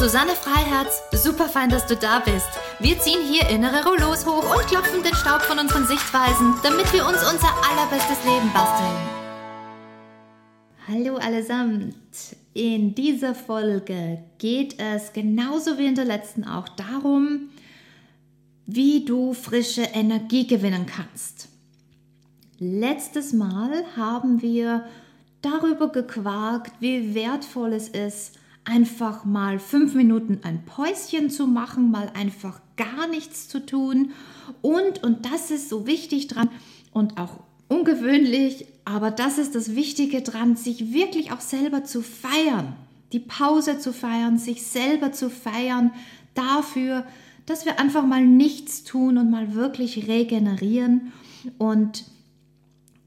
Susanne Freiherz. Super fein, dass du da bist. Wir ziehen hier innere Rollos hoch und klopfen den Staub von unseren Sichtweisen, damit wir uns unser allerbestes Leben basteln. Hallo allesamt. In dieser Folge geht es genauso wie in der letzten auch darum, wie du frische Energie gewinnen kannst. Letztes Mal haben wir darüber gequakt, wie wertvoll es ist, einfach mal fünf Minuten ein Päuschen zu machen, mal einfach gar nichts zu tun. Und, und das ist so wichtig dran und auch ungewöhnlich, aber das ist das Wichtige dran, sich wirklich auch selber zu feiern, die Pause zu feiern, sich selber zu feiern dafür, dass wir einfach mal nichts tun und mal wirklich regenerieren. Und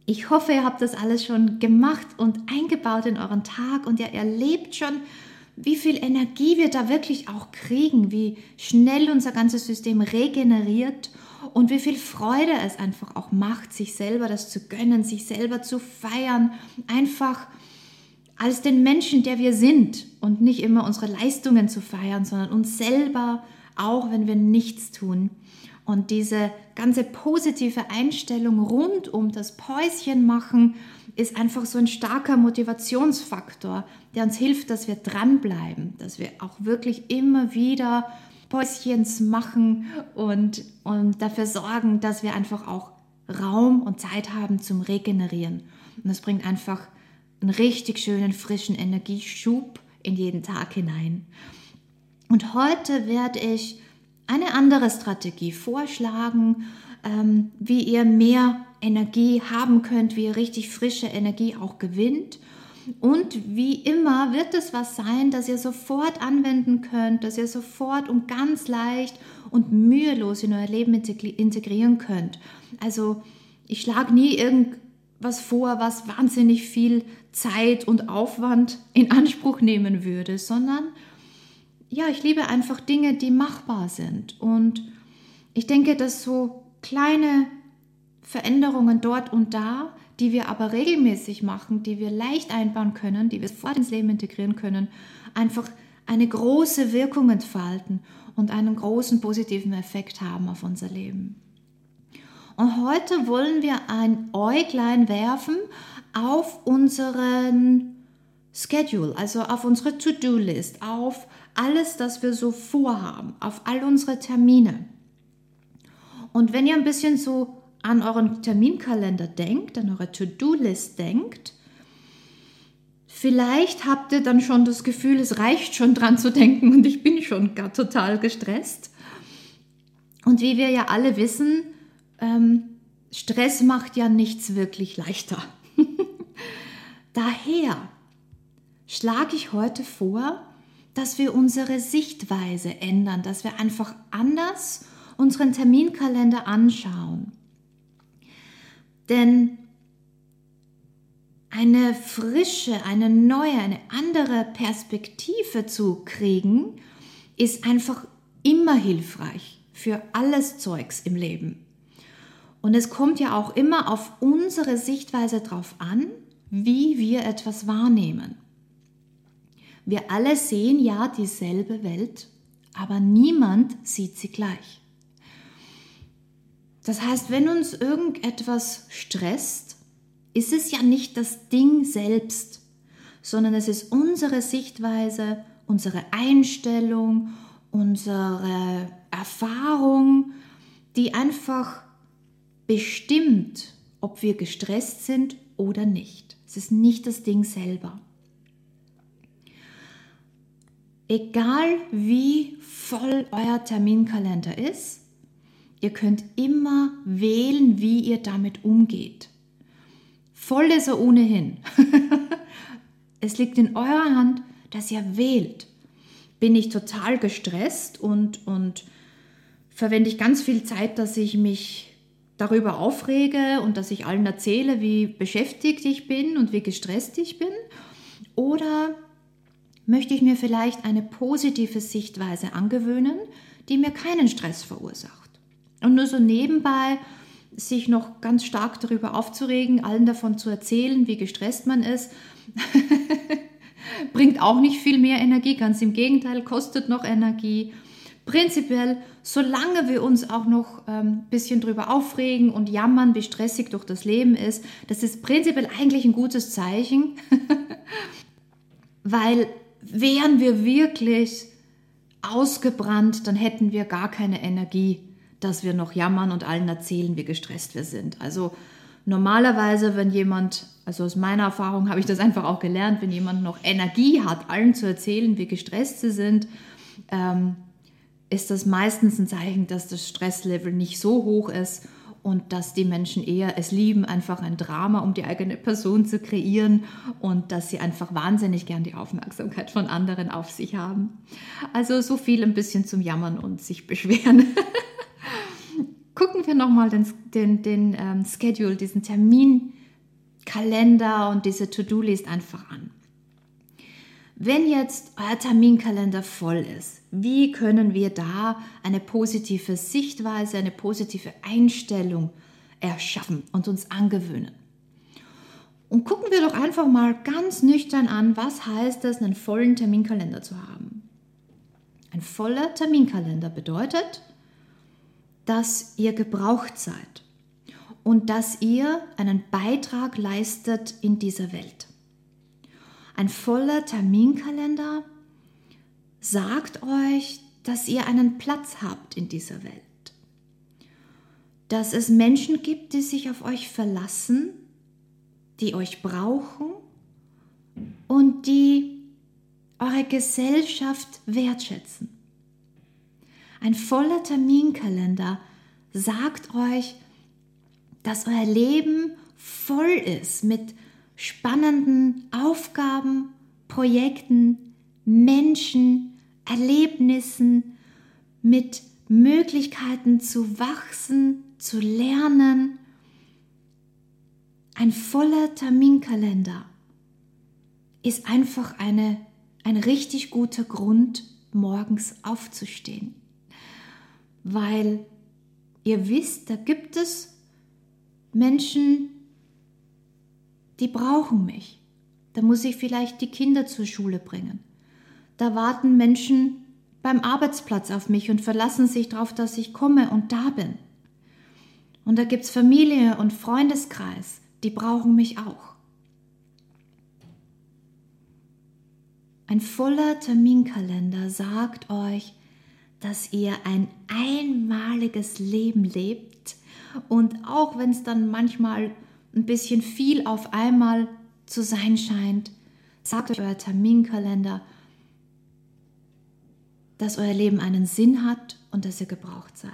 ich hoffe, ihr habt das alles schon gemacht und eingebaut in euren Tag und ihr erlebt schon, wie viel Energie wir da wirklich auch kriegen, wie schnell unser ganzes System regeneriert und wie viel Freude es einfach auch macht, sich selber das zu gönnen, sich selber zu feiern, einfach als den Menschen, der wir sind und nicht immer unsere Leistungen zu feiern, sondern uns selber, auch wenn wir nichts tun. Und diese ganze positive Einstellung rund um das Päuschen machen ist einfach so ein starker Motivationsfaktor, der uns hilft, dass wir dranbleiben, dass wir auch wirklich immer wieder Päuschens machen und, und dafür sorgen, dass wir einfach auch Raum und Zeit haben zum Regenerieren. Und das bringt einfach einen richtig schönen, frischen Energieschub in jeden Tag hinein. Und heute werde ich eine andere Strategie vorschlagen, ähm, wie ihr mehr Energie haben könnt, wie ihr richtig frische Energie auch gewinnt. Und wie immer wird es was sein, das ihr sofort anwenden könnt, das ihr sofort und ganz leicht und mühelos in euer Leben integrieren könnt. Also ich schlage nie irgendwas vor, was wahnsinnig viel Zeit und Aufwand in Anspruch nehmen würde, sondern ja, ich liebe einfach Dinge, die machbar sind. Und ich denke, dass so kleine Veränderungen dort und da, die wir aber regelmäßig machen, die wir leicht einbauen können, die wir sofort ins Leben integrieren können, einfach eine große Wirkung entfalten und einen großen positiven Effekt haben auf unser Leben. Und heute wollen wir ein Äuglein werfen auf unseren Schedule, also auf unsere To-Do-List, auf alles, das wir so vorhaben, auf all unsere Termine. Und wenn ihr ein bisschen so an euren Terminkalender denkt, an eure To-Do-List denkt, vielleicht habt ihr dann schon das Gefühl, es reicht schon dran zu denken und ich bin schon gar total gestresst. Und wie wir ja alle wissen, ähm, Stress macht ja nichts wirklich leichter. Daher schlage ich heute vor, dass wir unsere Sichtweise ändern, dass wir einfach anders unseren Terminkalender anschauen. Denn eine frische, eine neue, eine andere Perspektive zu kriegen, ist einfach immer hilfreich für alles Zeugs im Leben. Und es kommt ja auch immer auf unsere Sichtweise drauf an, wie wir etwas wahrnehmen. Wir alle sehen ja dieselbe Welt, aber niemand sieht sie gleich. Das heißt, wenn uns irgendetwas stresst, ist es ja nicht das Ding selbst, sondern es ist unsere Sichtweise, unsere Einstellung, unsere Erfahrung, die einfach bestimmt, ob wir gestresst sind oder nicht. Es ist nicht das Ding selber. Egal wie voll euer Terminkalender ist, ihr könnt immer wählen, wie ihr damit umgeht. Voll ist er ohnehin. es liegt in eurer Hand, dass ihr wählt. Bin ich total gestresst und, und verwende ich ganz viel Zeit, dass ich mich darüber aufrege und dass ich allen erzähle, wie beschäftigt ich bin und wie gestresst ich bin? Oder möchte ich mir vielleicht eine positive Sichtweise angewöhnen, die mir keinen Stress verursacht? Und nur so nebenbei sich noch ganz stark darüber aufzuregen, allen davon zu erzählen, wie gestresst man ist, bringt auch nicht viel mehr Energie, ganz im Gegenteil, kostet noch Energie. Prinzipiell, solange wir uns auch noch ein ähm, bisschen drüber aufregen und jammern, wie stressig doch das Leben ist, das ist prinzipiell eigentlich ein gutes Zeichen, weil wären wir wirklich ausgebrannt, dann hätten wir gar keine Energie, dass wir noch jammern und allen erzählen, wie gestresst wir sind. Also normalerweise, wenn jemand, also aus meiner Erfahrung habe ich das einfach auch gelernt, wenn jemand noch Energie hat, allen zu erzählen, wie gestresst sie sind, ähm, ist das meistens ein Zeichen, dass das Stresslevel nicht so hoch ist und dass die Menschen eher es lieben, einfach ein Drama um die eigene Person zu kreieren und dass sie einfach wahnsinnig gern die Aufmerksamkeit von anderen auf sich haben. Also so viel ein bisschen zum Jammern und sich beschweren. Gucken wir nochmal den, den, den ähm, Schedule, diesen Terminkalender und diese To-Do-List einfach an. Wenn jetzt euer Terminkalender voll ist, wie können wir da eine positive Sichtweise, eine positive Einstellung erschaffen und uns angewöhnen? Und gucken wir doch einfach mal ganz nüchtern an, was heißt es, einen vollen Terminkalender zu haben. Ein voller Terminkalender bedeutet, dass ihr gebraucht seid und dass ihr einen Beitrag leistet in dieser Welt. Ein voller Terminkalender sagt euch, dass ihr einen Platz habt in dieser Welt. Dass es Menschen gibt, die sich auf euch verlassen, die euch brauchen und die eure Gesellschaft wertschätzen. Ein voller Terminkalender sagt euch, dass euer Leben voll ist mit spannenden Aufgaben, Projekten, Menschen, Erlebnissen, mit Möglichkeiten zu wachsen, zu lernen. Ein voller Terminkalender ist einfach eine, ein richtig guter Grund, morgens aufzustehen. Weil ihr wisst, da gibt es Menschen, die brauchen mich. Da muss ich vielleicht die Kinder zur Schule bringen. Da warten Menschen beim Arbeitsplatz auf mich und verlassen sich darauf, dass ich komme und da bin. Und da gibt es Familie und Freundeskreis, die brauchen mich auch. Ein voller Terminkalender sagt euch, dass ihr ein einmaliges Leben lebt und auch wenn es dann manchmal ein bisschen viel auf einmal zu sein scheint, sagt euch euer Terminkalender, dass euer Leben einen Sinn hat und dass ihr gebraucht seid.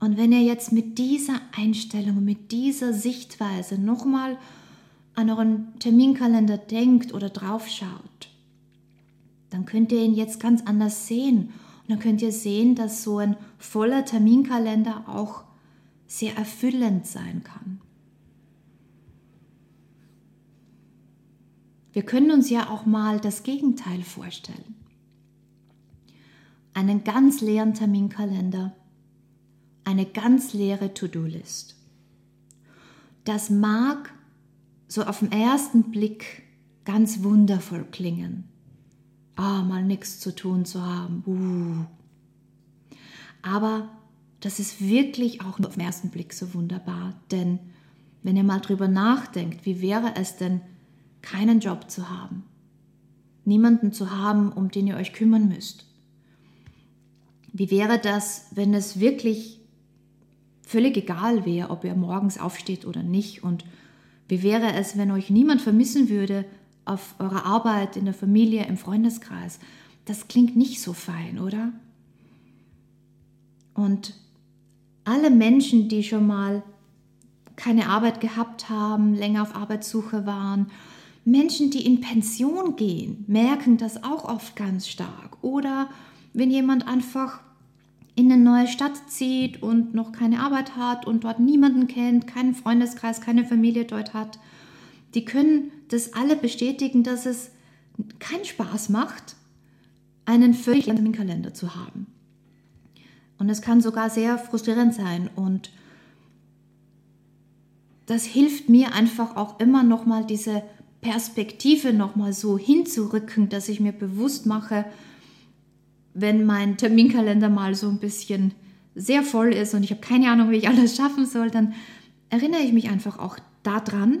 Und wenn ihr jetzt mit dieser Einstellung, mit dieser Sichtweise nochmal an euren Terminkalender denkt oder draufschaut, dann könnt ihr ihn jetzt ganz anders sehen. Und dann könnt ihr sehen, dass so ein voller Terminkalender auch sehr erfüllend sein kann. Wir können uns ja auch mal das Gegenteil vorstellen. Einen ganz leeren Terminkalender, eine ganz leere To-Do-List. Das mag so auf den ersten Blick ganz wundervoll klingen. Ah, mal nichts zu tun zu haben. Uh. Aber das ist wirklich auch auf den ersten Blick so wunderbar. Denn wenn ihr mal drüber nachdenkt, wie wäre es denn, keinen Job zu haben? Niemanden zu haben, um den ihr euch kümmern müsst? Wie wäre das, wenn es wirklich völlig egal wäre, ob ihr morgens aufsteht oder nicht? Und wie wäre es, wenn euch niemand vermissen würde auf eurer Arbeit, in der Familie, im Freundeskreis? Das klingt nicht so fein, oder? Und alle Menschen, die schon mal keine Arbeit gehabt haben, länger auf Arbeitssuche waren, Menschen, die in Pension gehen, merken das auch oft ganz stark. Oder wenn jemand einfach in eine neue Stadt zieht und noch keine Arbeit hat und dort niemanden kennt, keinen Freundeskreis, keine Familie dort hat, die können das alle bestätigen, dass es keinen Spaß macht, einen völlig leeren Kalender zu haben. Und es kann sogar sehr frustrierend sein und das hilft mir einfach auch immer noch mal diese Perspektive noch mal so hinzurücken, dass ich mir bewusst mache, wenn mein Terminkalender mal so ein bisschen sehr voll ist und ich habe keine Ahnung, wie ich alles schaffen soll, dann erinnere ich mich einfach auch daran,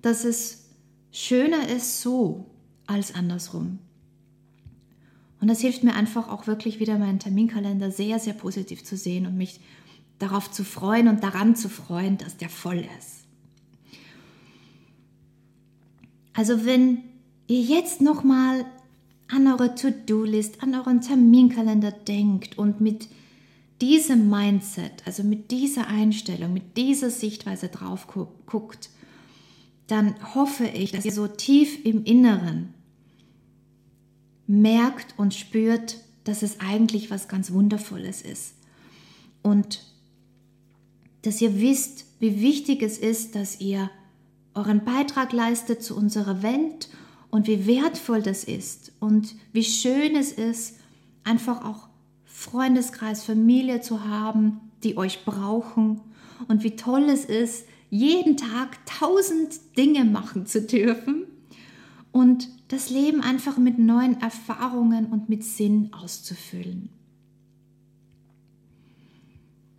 dass es schöner ist so als andersrum. Und das hilft mir einfach auch wirklich wieder meinen Terminkalender sehr, sehr positiv zu sehen und mich darauf zu freuen und daran zu freuen, dass der voll ist. Also wenn ihr jetzt nochmal an eure To-Do-List, an euren Terminkalender denkt und mit diesem Mindset, also mit dieser Einstellung, mit dieser Sichtweise drauf guckt, dann hoffe ich, dass ihr so tief im Inneren merkt und spürt, dass es eigentlich was ganz Wundervolles ist. Und dass ihr wisst, wie wichtig es ist, dass ihr euren Beitrag leistet zu unserer Welt und wie wertvoll das ist und wie schön es ist, einfach auch Freundeskreis, Familie zu haben, die euch brauchen und wie toll es ist, jeden Tag tausend Dinge machen zu dürfen und das Leben einfach mit neuen Erfahrungen und mit Sinn auszufüllen.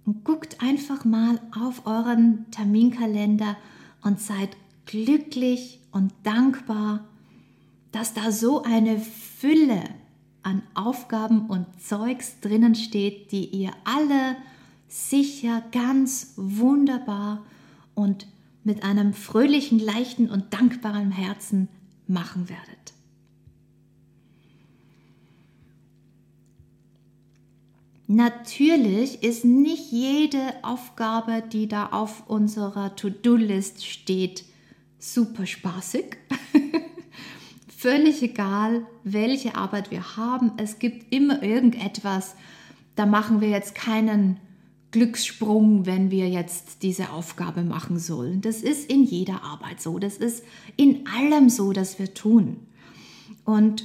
Und guckt einfach mal auf euren Terminkalender und seid glücklich und dankbar, dass da so eine Fülle an Aufgaben und Zeugs drinnen steht, die ihr alle sicher ganz wunderbar und mit einem fröhlichen, leichten und dankbaren Herzen machen werdet. Natürlich ist nicht jede Aufgabe, die da auf unserer To-Do-List steht, super spaßig. Völlig egal, welche Arbeit wir haben, es gibt immer irgendetwas, da machen wir jetzt keinen Glückssprung, wenn wir jetzt diese Aufgabe machen sollen. Das ist in jeder Arbeit so, das ist in allem so, dass wir tun. Und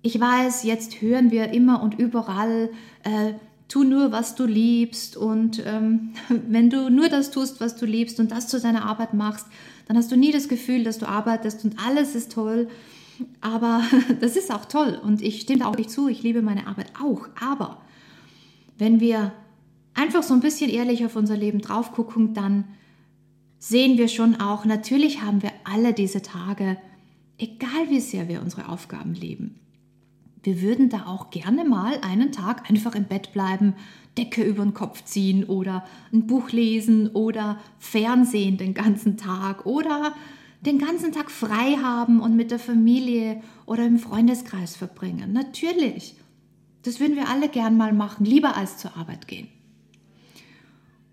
ich weiß, jetzt hören wir immer und überall, äh, tu nur, was du liebst und ähm, wenn du nur das tust, was du liebst und das zu deiner Arbeit machst, dann hast du nie das Gefühl, dass du arbeitest und alles ist toll. Aber das ist auch toll und ich stimme auch nicht zu, ich liebe meine Arbeit auch. Aber wenn wir einfach so ein bisschen ehrlich auf unser Leben drauf gucken, dann sehen wir schon auch, natürlich haben wir alle diese Tage, egal wie sehr wir unsere Aufgaben leben. Wir würden da auch gerne mal einen Tag einfach im Bett bleiben, Decke über den Kopf ziehen oder ein Buch lesen oder Fernsehen den ganzen Tag oder den ganzen Tag frei haben und mit der Familie oder im Freundeskreis verbringen. Natürlich. Das würden wir alle gern mal machen, lieber als zur Arbeit gehen.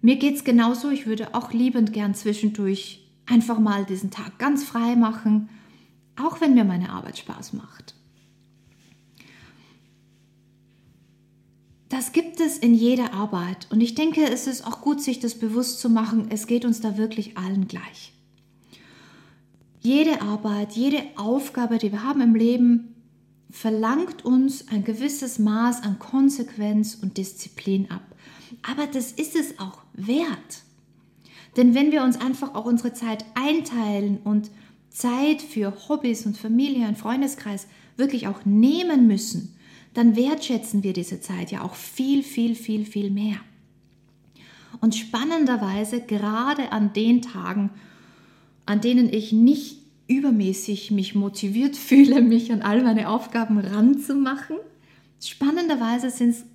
Mir geht es genauso, ich würde auch liebend gern zwischendurch einfach mal diesen Tag ganz frei machen, auch wenn mir meine Arbeit Spaß macht. Das gibt es in jeder Arbeit und ich denke, es ist auch gut, sich das bewusst zu machen, es geht uns da wirklich allen gleich. Jede Arbeit, jede Aufgabe, die wir haben im Leben, verlangt uns ein gewisses Maß an Konsequenz und Disziplin ab. Aber das ist es auch wert. Denn wenn wir uns einfach auch unsere Zeit einteilen und Zeit für Hobbys und Familie und Freundeskreis wirklich auch nehmen müssen, dann wertschätzen wir diese Zeit ja auch viel, viel, viel, viel mehr. Und spannenderweise gerade an den Tagen, an denen ich nicht übermäßig mich motiviert fühle, mich an all meine Aufgaben ranzumachen, spannenderweise sind es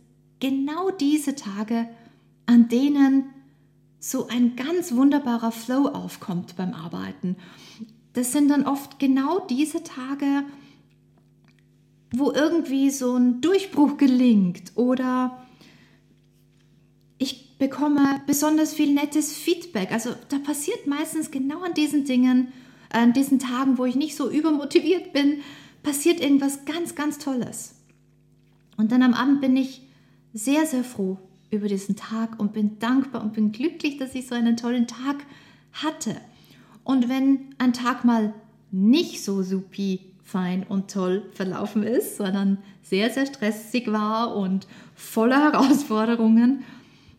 genau diese Tage, an denen so ein ganz wunderbarer Flow aufkommt beim Arbeiten. Das sind dann oft genau diese Tage, wo irgendwie so ein Durchbruch gelingt oder ich bekomme besonders viel nettes Feedback. Also da passiert meistens genau an diesen Dingen, an diesen Tagen, wo ich nicht so übermotiviert bin, passiert irgendwas ganz, ganz Tolles. Und dann am Abend bin ich sehr, sehr froh über diesen Tag und bin dankbar und bin glücklich, dass ich so einen tollen Tag hatte. Und wenn ein Tag mal nicht so supi fein und toll verlaufen ist, sondern sehr, sehr stressig war und voller Herausforderungen,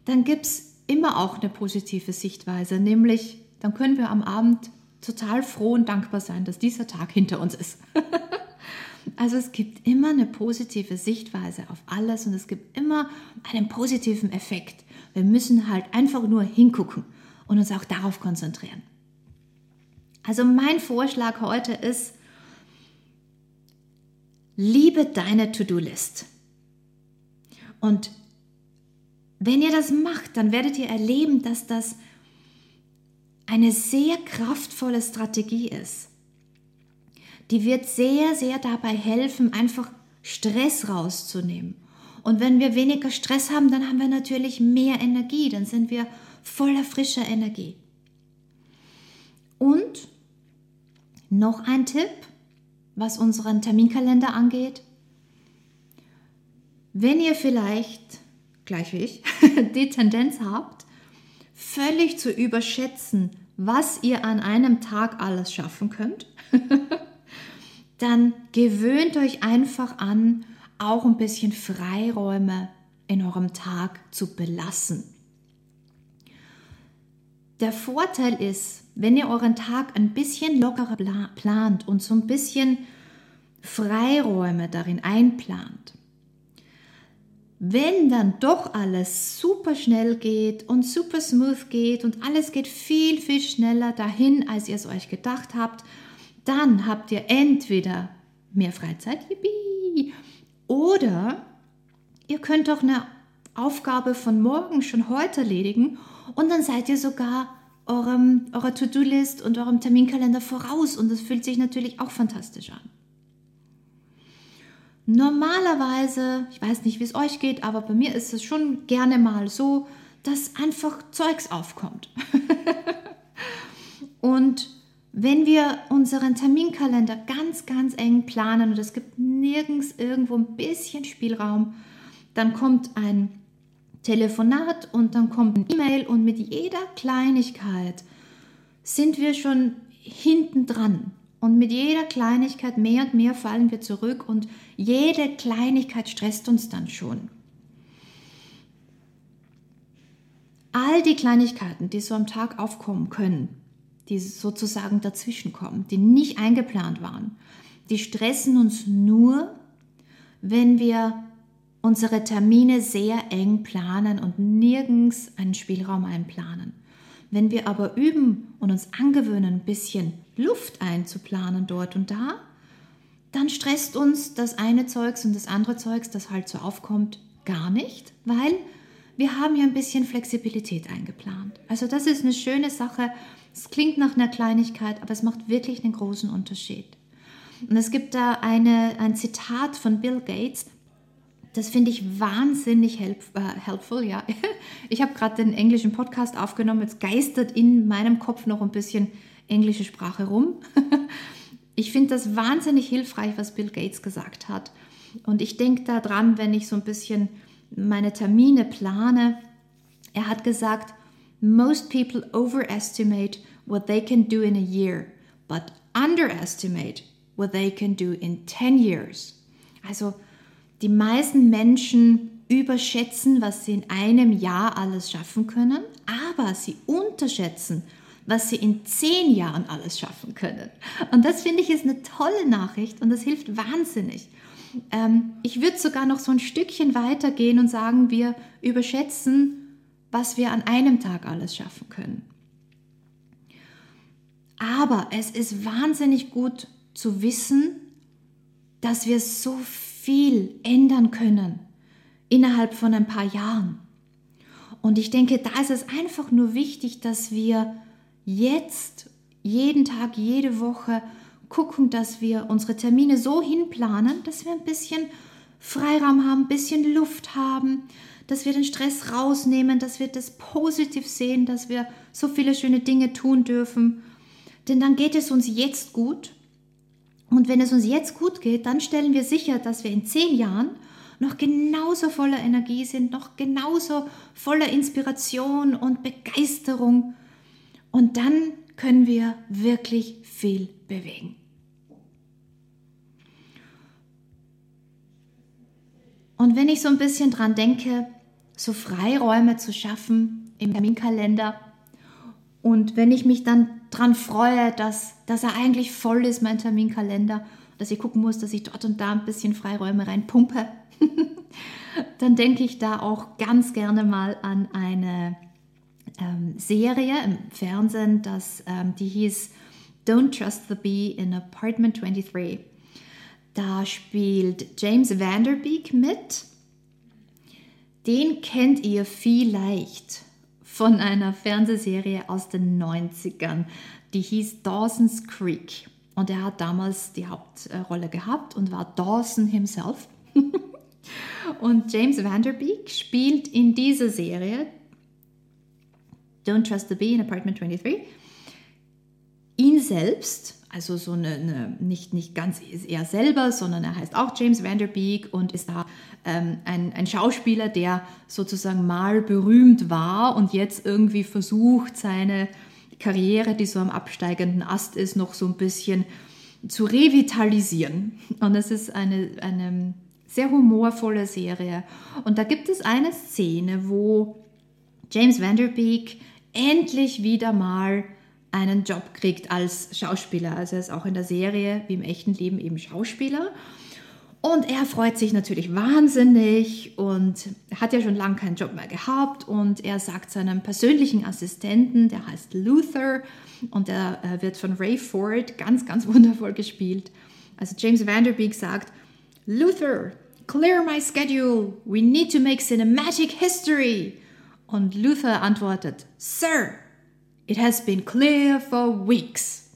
dann gibt es immer auch eine positive Sichtweise, nämlich dann können wir am Abend total froh und dankbar sein, dass dieser Tag hinter uns ist. also es gibt immer eine positive Sichtweise auf alles und es gibt immer einen positiven Effekt. Wir müssen halt einfach nur hingucken und uns auch darauf konzentrieren. Also mein Vorschlag heute ist, liebe deine To-Do-List. Und wenn ihr das macht, dann werdet ihr erleben, dass das eine sehr kraftvolle Strategie ist. Die wird sehr, sehr dabei helfen, einfach Stress rauszunehmen. Und wenn wir weniger Stress haben, dann haben wir natürlich mehr Energie, dann sind wir voller frischer Energie. Und noch ein Tipp, was unseren Terminkalender angeht. Wenn ihr vielleicht, gleich wie ich, die Tendenz habt, völlig zu überschätzen, was ihr an einem Tag alles schaffen könnt, dann gewöhnt euch einfach an, auch ein bisschen Freiräume in eurem Tag zu belassen. Der Vorteil ist, wenn ihr euren Tag ein bisschen lockerer plant und so ein bisschen Freiräume darin einplant, wenn dann doch alles super schnell geht und super smooth geht und alles geht viel, viel schneller dahin, als ihr es euch gedacht habt, dann habt ihr entweder mehr Freizeit, yippie, oder ihr könnt auch eine Aufgabe von morgen schon heute erledigen und dann seid ihr sogar eurem, eurer To-Do-List und eurem Terminkalender voraus und das fühlt sich natürlich auch fantastisch an. Normalerweise, ich weiß nicht, wie es euch geht, aber bei mir ist es schon gerne mal so, dass einfach Zeugs aufkommt. und wenn wir unseren Terminkalender ganz, ganz eng planen und es gibt nirgends irgendwo ein bisschen Spielraum, dann kommt ein Telefonat und dann kommt ein E-Mail und mit jeder Kleinigkeit sind wir schon hinten dran. Und mit jeder Kleinigkeit mehr und mehr fallen wir zurück und jede Kleinigkeit stresst uns dann schon. All die Kleinigkeiten, die so am Tag aufkommen können, die sozusagen dazwischenkommen, die nicht eingeplant waren, die stressen uns nur, wenn wir unsere Termine sehr eng planen und nirgends einen Spielraum einplanen. Wenn wir aber üben und uns angewöhnen, ein bisschen Luft einzuplanen dort und da, dann stresst uns das eine Zeugs und das andere Zeugs, das halt so aufkommt, gar nicht, weil wir haben ja ein bisschen Flexibilität eingeplant. Also das ist eine schöne Sache. Es klingt nach einer Kleinigkeit, aber es macht wirklich einen großen Unterschied. Und es gibt da eine, ein Zitat von Bill Gates, das finde ich wahnsinnig help, äh, helpful, ja. Ich habe gerade den englischen Podcast aufgenommen, jetzt geistert in meinem Kopf noch ein bisschen englische Sprache rum. Ich finde das wahnsinnig hilfreich, was Bill Gates gesagt hat. Und ich denke daran, wenn ich so ein bisschen meine Termine plane. Er hat gesagt, most people overestimate what they can do in a year, but underestimate what they can do in 10 years. Also die meisten Menschen überschätzen, was sie in einem Jahr alles schaffen können, aber sie unterschätzen, was sie in zehn Jahren alles schaffen können. Und das finde ich ist eine tolle Nachricht und das hilft wahnsinnig. Ähm, ich würde sogar noch so ein Stückchen weitergehen und sagen, wir überschätzen, was wir an einem Tag alles schaffen können. Aber es ist wahnsinnig gut zu wissen, dass wir so viel viel ändern können innerhalb von ein paar Jahren. Und ich denke, da ist es einfach nur wichtig, dass wir jetzt jeden Tag, jede Woche gucken, dass wir unsere Termine so hinplanen, dass wir ein bisschen Freiraum haben, ein bisschen Luft haben, dass wir den Stress rausnehmen, dass wir das positiv sehen, dass wir so viele schöne Dinge tun dürfen. Denn dann geht es uns jetzt gut und wenn es uns jetzt gut geht, dann stellen wir sicher, dass wir in zehn Jahren noch genauso voller Energie sind, noch genauso voller Inspiration und Begeisterung. Und dann können wir wirklich viel bewegen. Und wenn ich so ein bisschen dran denke, so Freiräume zu schaffen im Terminkalender und wenn ich mich dann dran freue, dass, dass er eigentlich voll ist, mein Terminkalender, dass ich gucken muss, dass ich dort und da ein bisschen Freiräume reinpumpe, dann denke ich da auch ganz gerne mal an eine ähm, Serie im Fernsehen, das, ähm, die hieß Don't Trust the Bee in Apartment 23. Da spielt James Vanderbeek mit. Den kennt ihr vielleicht von einer Fernsehserie aus den 90ern. Die hieß Dawson's Creek. Und er hat damals die Hauptrolle gehabt und war Dawson himself. und James Vanderbeek spielt in dieser Serie Don't Trust the Bee in Apartment 23 ihn selbst also so eine, eine, nicht, nicht ganz er selber, sondern er heißt auch James Vanderbeek und ist da ähm, ein, ein Schauspieler, der sozusagen mal berühmt war und jetzt irgendwie versucht, seine Karriere, die so am absteigenden Ast ist, noch so ein bisschen zu revitalisieren. Und es ist eine, eine sehr humorvolle Serie. Und da gibt es eine Szene, wo James Vanderbeek endlich wieder mal einen Job kriegt als Schauspieler. Also er ist auch in der Serie wie im echten Leben eben Schauspieler. Und er freut sich natürlich wahnsinnig und hat ja schon lange keinen Job mehr gehabt. Und er sagt seinem persönlichen Assistenten, der heißt Luther und der äh, wird von Ray Ford ganz, ganz wundervoll gespielt. Also James Vanderbeek sagt, Luther, clear my schedule. We need to make cinematic history. Und Luther antwortet, Sir, It has been clear for weeks.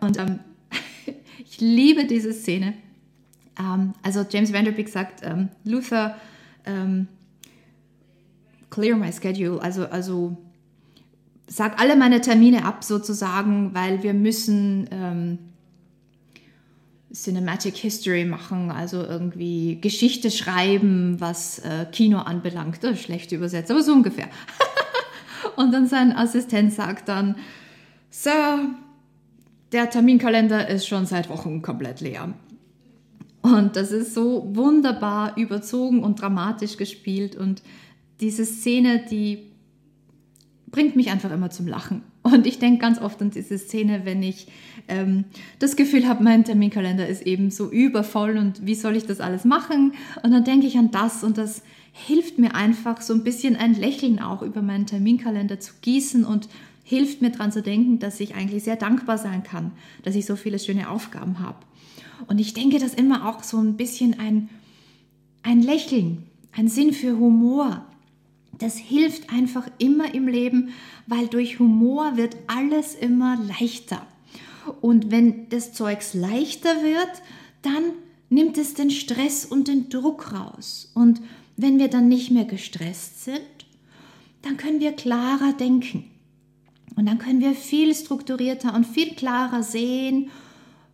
Und ähm, ich liebe diese Szene. Ähm, also James Vanderbeek sagt, ähm, Luther, ähm, clear my schedule, also, also sag alle meine Termine ab sozusagen, weil wir müssen ähm, Cinematic History machen, also irgendwie Geschichte schreiben, was äh, Kino anbelangt. schlecht übersetzt, aber so ungefähr. Und dann sein Assistent sagt dann, Sir, der Terminkalender ist schon seit Wochen komplett leer. Und das ist so wunderbar überzogen und dramatisch gespielt. Und diese Szene, die bringt mich einfach immer zum Lachen. Und ich denke ganz oft an diese Szene, wenn ich ähm, das Gefühl habe, mein Terminkalender ist eben so übervoll und wie soll ich das alles machen? Und dann denke ich an das und das hilft mir einfach so ein bisschen ein Lächeln auch über meinen Terminkalender zu gießen und hilft mir daran zu denken, dass ich eigentlich sehr dankbar sein kann, dass ich so viele schöne Aufgaben habe. Und ich denke, dass immer auch so ein bisschen ein, ein Lächeln, ein Sinn für Humor, das hilft einfach immer im Leben, weil durch Humor wird alles immer leichter. Und wenn das Zeugs leichter wird, dann nimmt es den Stress und den Druck raus. Und wenn wir dann nicht mehr gestresst sind, dann können wir klarer denken. Und dann können wir viel strukturierter und viel klarer sehen,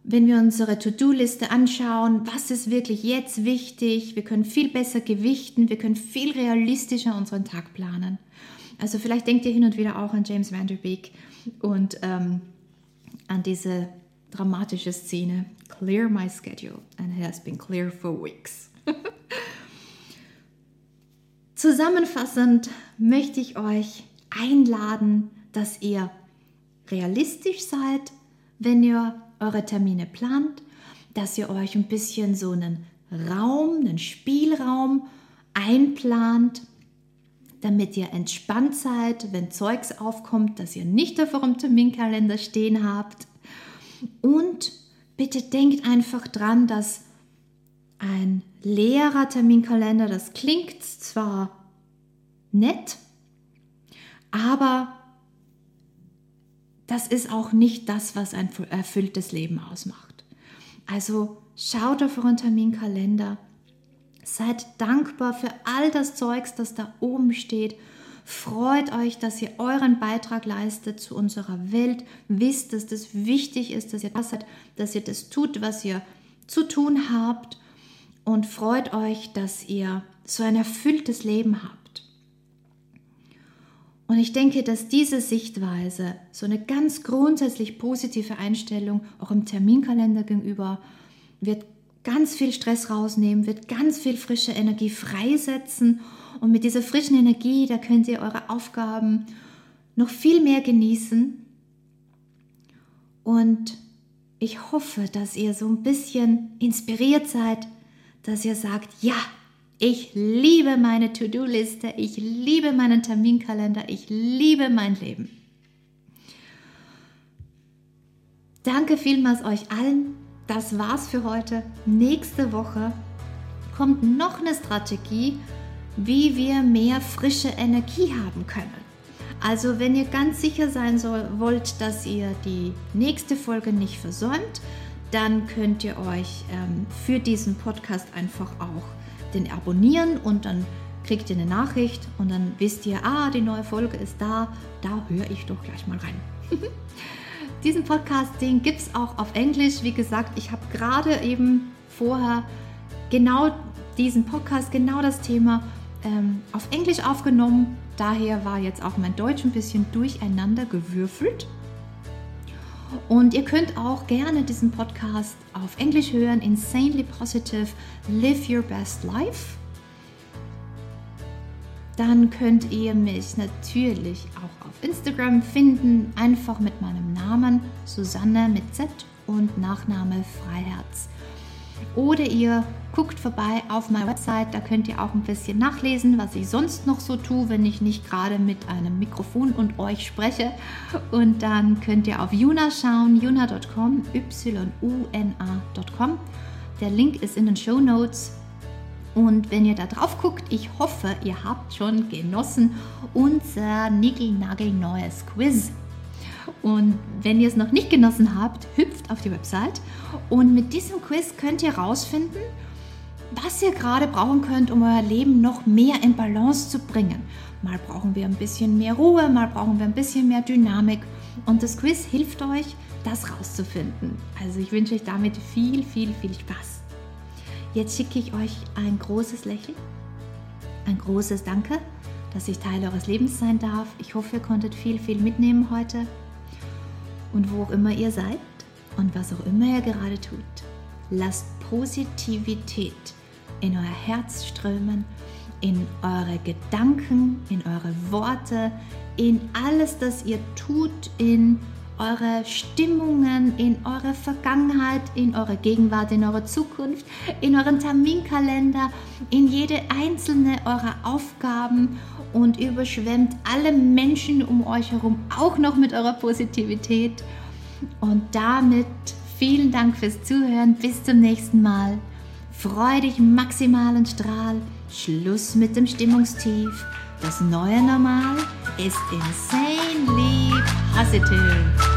wenn wir unsere To-Do-Liste anschauen, was ist wirklich jetzt wichtig. Wir können viel besser gewichten, wir können viel realistischer unseren Tag planen. Also vielleicht denkt ihr hin und wieder auch an James Vanderbeek und ähm, an diese dramatische Szene. Clear my schedule and it has been clear for weeks. Zusammenfassend möchte ich euch einladen, dass ihr realistisch seid, wenn ihr eure Termine plant, dass ihr euch ein bisschen so einen Raum, einen Spielraum einplant, damit ihr entspannt seid, wenn Zeugs aufkommt, dass ihr nicht auf eurem Terminkalender stehen habt. Und bitte denkt einfach dran, dass ein leerer Terminkalender, das klingt zwar nett, aber das ist auch nicht das, was ein erfülltes Leben ausmacht. Also schaut auf euren Terminkalender, seid dankbar für all das Zeugs, das da oben steht. Freut euch, dass ihr euren Beitrag leistet zu unserer Welt. Wisst, dass das wichtig ist, dass ihr das seid, dass ihr das tut, was ihr zu tun habt und freut euch, dass ihr so ein erfülltes Leben habt. Und ich denke, dass diese Sichtweise, so eine ganz grundsätzlich positive Einstellung auch im Terminkalender gegenüber, wird ganz viel Stress rausnehmen, wird ganz viel frische Energie freisetzen. Und mit dieser frischen Energie, da könnt ihr eure Aufgaben noch viel mehr genießen. Und ich hoffe, dass ihr so ein bisschen inspiriert seid, dass ihr sagt, ja, ich liebe meine To-Do-Liste, ich liebe meinen Terminkalender, ich liebe mein Leben. Danke vielmals euch allen. Das war's für heute. Nächste Woche kommt noch eine Strategie, wie wir mehr frische Energie haben können. Also wenn ihr ganz sicher sein soll, wollt, dass ihr die nächste Folge nicht versäumt, dann könnt ihr euch ähm, für diesen Podcast einfach auch den abonnieren und dann kriegt ihr eine Nachricht und dann wisst ihr, ah, die neue Folge ist da, da höre ich doch gleich mal rein. diesen Podcast, den gibt es auch auf Englisch. Wie gesagt, ich habe gerade eben vorher genau diesen Podcast, genau das Thema ähm, auf Englisch aufgenommen. Daher war jetzt auch mein Deutsch ein bisschen durcheinander gewürfelt. Und ihr könnt auch gerne diesen Podcast auf Englisch hören, Insanely Positive, Live Your Best Life. Dann könnt ihr mich natürlich auch auf Instagram finden, einfach mit meinem Namen Susanne mit Z und Nachname Freiherz. Oder ihr guckt vorbei auf meiner Website, da könnt ihr auch ein bisschen nachlesen, was ich sonst noch so tue, wenn ich nicht gerade mit einem Mikrofon und euch spreche. Und dann könnt ihr auf Juna schauen, juna.com, y-u-n-a.com. Der Link ist in den Show Notes. Und wenn ihr da drauf guckt, ich hoffe, ihr habt schon genossen unser Nickel-Nagel-neues Quiz. Und wenn ihr es noch nicht genossen habt, hüpft auf die Website und mit diesem Quiz könnt ihr herausfinden, was ihr gerade brauchen könnt, um euer Leben noch mehr in Balance zu bringen. Mal brauchen wir ein bisschen mehr Ruhe, mal brauchen wir ein bisschen mehr Dynamik und das Quiz hilft euch, das rauszufinden. Also ich wünsche euch damit viel, viel, viel Spaß. Jetzt schicke ich euch ein großes Lächeln, ein großes Danke, dass ich Teil eures Lebens sein darf. Ich hoffe, ihr konntet viel, viel mitnehmen heute. Und wo auch immer ihr seid und was auch immer ihr gerade tut, lasst Positivität in euer Herz strömen, in eure Gedanken, in eure Worte, in alles, das ihr tut, in eure Stimmungen, in eure Vergangenheit, in eure Gegenwart, in eure Zukunft, in euren Terminkalender, in jede einzelne eurer Aufgaben und überschwemmt alle Menschen um euch herum auch noch mit eurer Positivität. Und damit vielen Dank fürs Zuhören. Bis zum nächsten Mal. Freu dich maximal und strahl. Schluss mit dem Stimmungstief. Das neue Normal ist insanely positive.